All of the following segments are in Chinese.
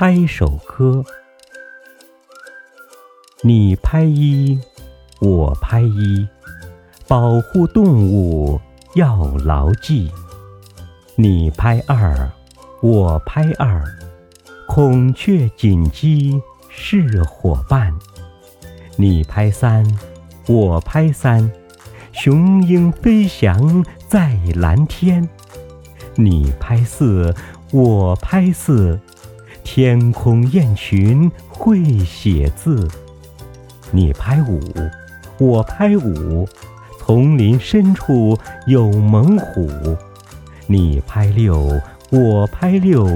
拍手歌。你拍一，我拍一，保护动物要牢记。你拍二，我拍二，孔雀锦鸡是伙伴。你拍三，我拍三，雄鹰飞翔在蓝天。你拍四，我拍四，天空雁群会写字。你拍五，我拍五，丛林深处有猛虎。你拍六，我拍六，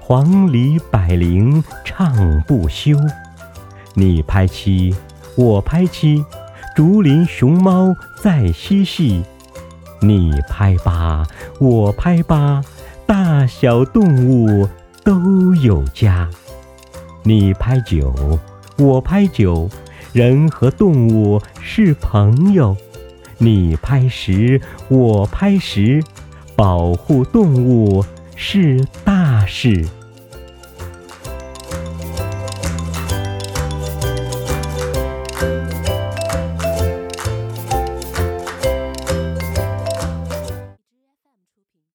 黄鹂百灵唱不休。你拍七，我拍七，竹林熊猫在嬉戏。你拍八，我拍八，大小动物都有家。你拍九，我拍九，人和动物是朋友。你拍十，我拍十，保护动物是大事。